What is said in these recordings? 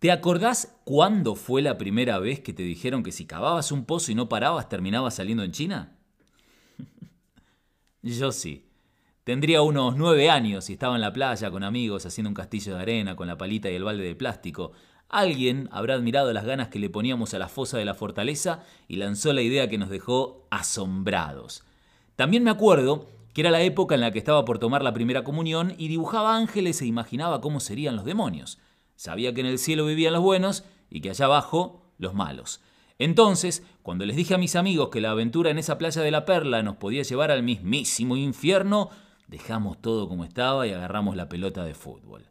¿Te acordás cuándo fue la primera vez que te dijeron que si cavabas un pozo y no parabas terminabas saliendo en China? Yo sí. Tendría unos nueve años y estaba en la playa con amigos haciendo un castillo de arena con la palita y el balde de plástico. Alguien habrá admirado las ganas que le poníamos a la fosa de la fortaleza y lanzó la idea que nos dejó asombrados. También me acuerdo que era la época en la que estaba por tomar la primera comunión y dibujaba ángeles e imaginaba cómo serían los demonios. Sabía que en el cielo vivían los buenos y que allá abajo los malos. Entonces, cuando les dije a mis amigos que la aventura en esa playa de la Perla nos podía llevar al mismísimo infierno, dejamos todo como estaba y agarramos la pelota de fútbol.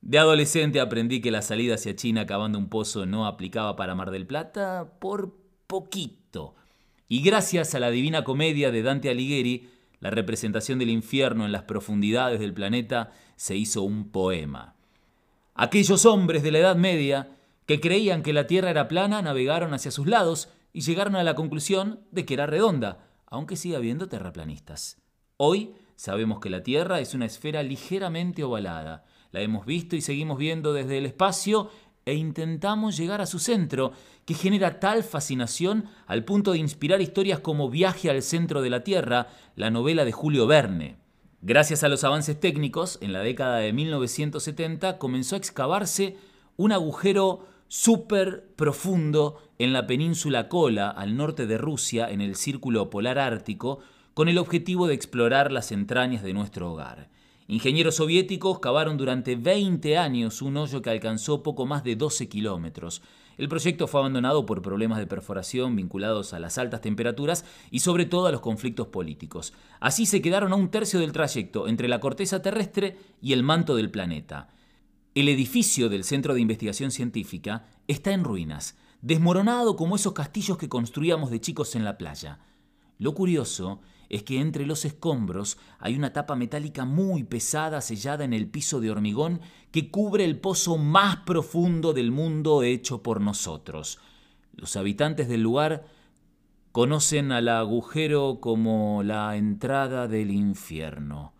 De adolescente aprendí que la salida hacia China cavando un pozo no aplicaba para Mar del Plata por poquito. Y gracias a la Divina Comedia de Dante Alighieri, la representación del infierno en las profundidades del planeta se hizo un poema. Aquellos hombres de la Edad Media que creían que la Tierra era plana navegaron hacia sus lados y llegaron a la conclusión de que era redonda, aunque siga habiendo terraplanistas. Hoy sabemos que la Tierra es una esfera ligeramente ovalada. La hemos visto y seguimos viendo desde el espacio e intentamos llegar a su centro, que genera tal fascinación al punto de inspirar historias como Viaje al centro de la Tierra, la novela de Julio Verne. Gracias a los avances técnicos, en la década de 1970 comenzó a excavarse un agujero súper profundo en la península Kola, al norte de Rusia, en el círculo polar ártico, con el objetivo de explorar las entrañas de nuestro hogar. Ingenieros soviéticos cavaron durante 20 años un hoyo que alcanzó poco más de 12 kilómetros. El proyecto fue abandonado por problemas de perforación vinculados a las altas temperaturas y sobre todo a los conflictos políticos. Así se quedaron a un tercio del trayecto entre la corteza terrestre y el manto del planeta. El edificio del Centro de Investigación Científica está en ruinas, desmoronado como esos castillos que construíamos de chicos en la playa. Lo curioso es que entre los escombros hay una tapa metálica muy pesada sellada en el piso de hormigón que cubre el pozo más profundo del mundo hecho por nosotros. Los habitantes del lugar conocen al agujero como la entrada del infierno,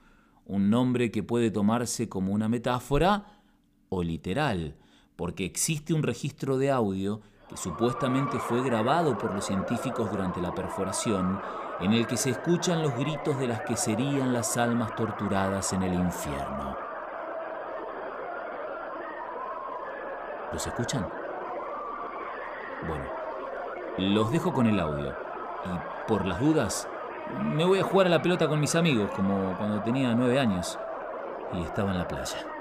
un nombre que puede tomarse como una metáfora o literal, porque existe un registro de audio supuestamente fue grabado por los científicos durante la perforación, en el que se escuchan los gritos de las que serían las almas torturadas en el infierno. ¿Los escuchan? Bueno, los dejo con el audio. Y por las dudas, me voy a jugar a la pelota con mis amigos, como cuando tenía nueve años y estaba en la playa.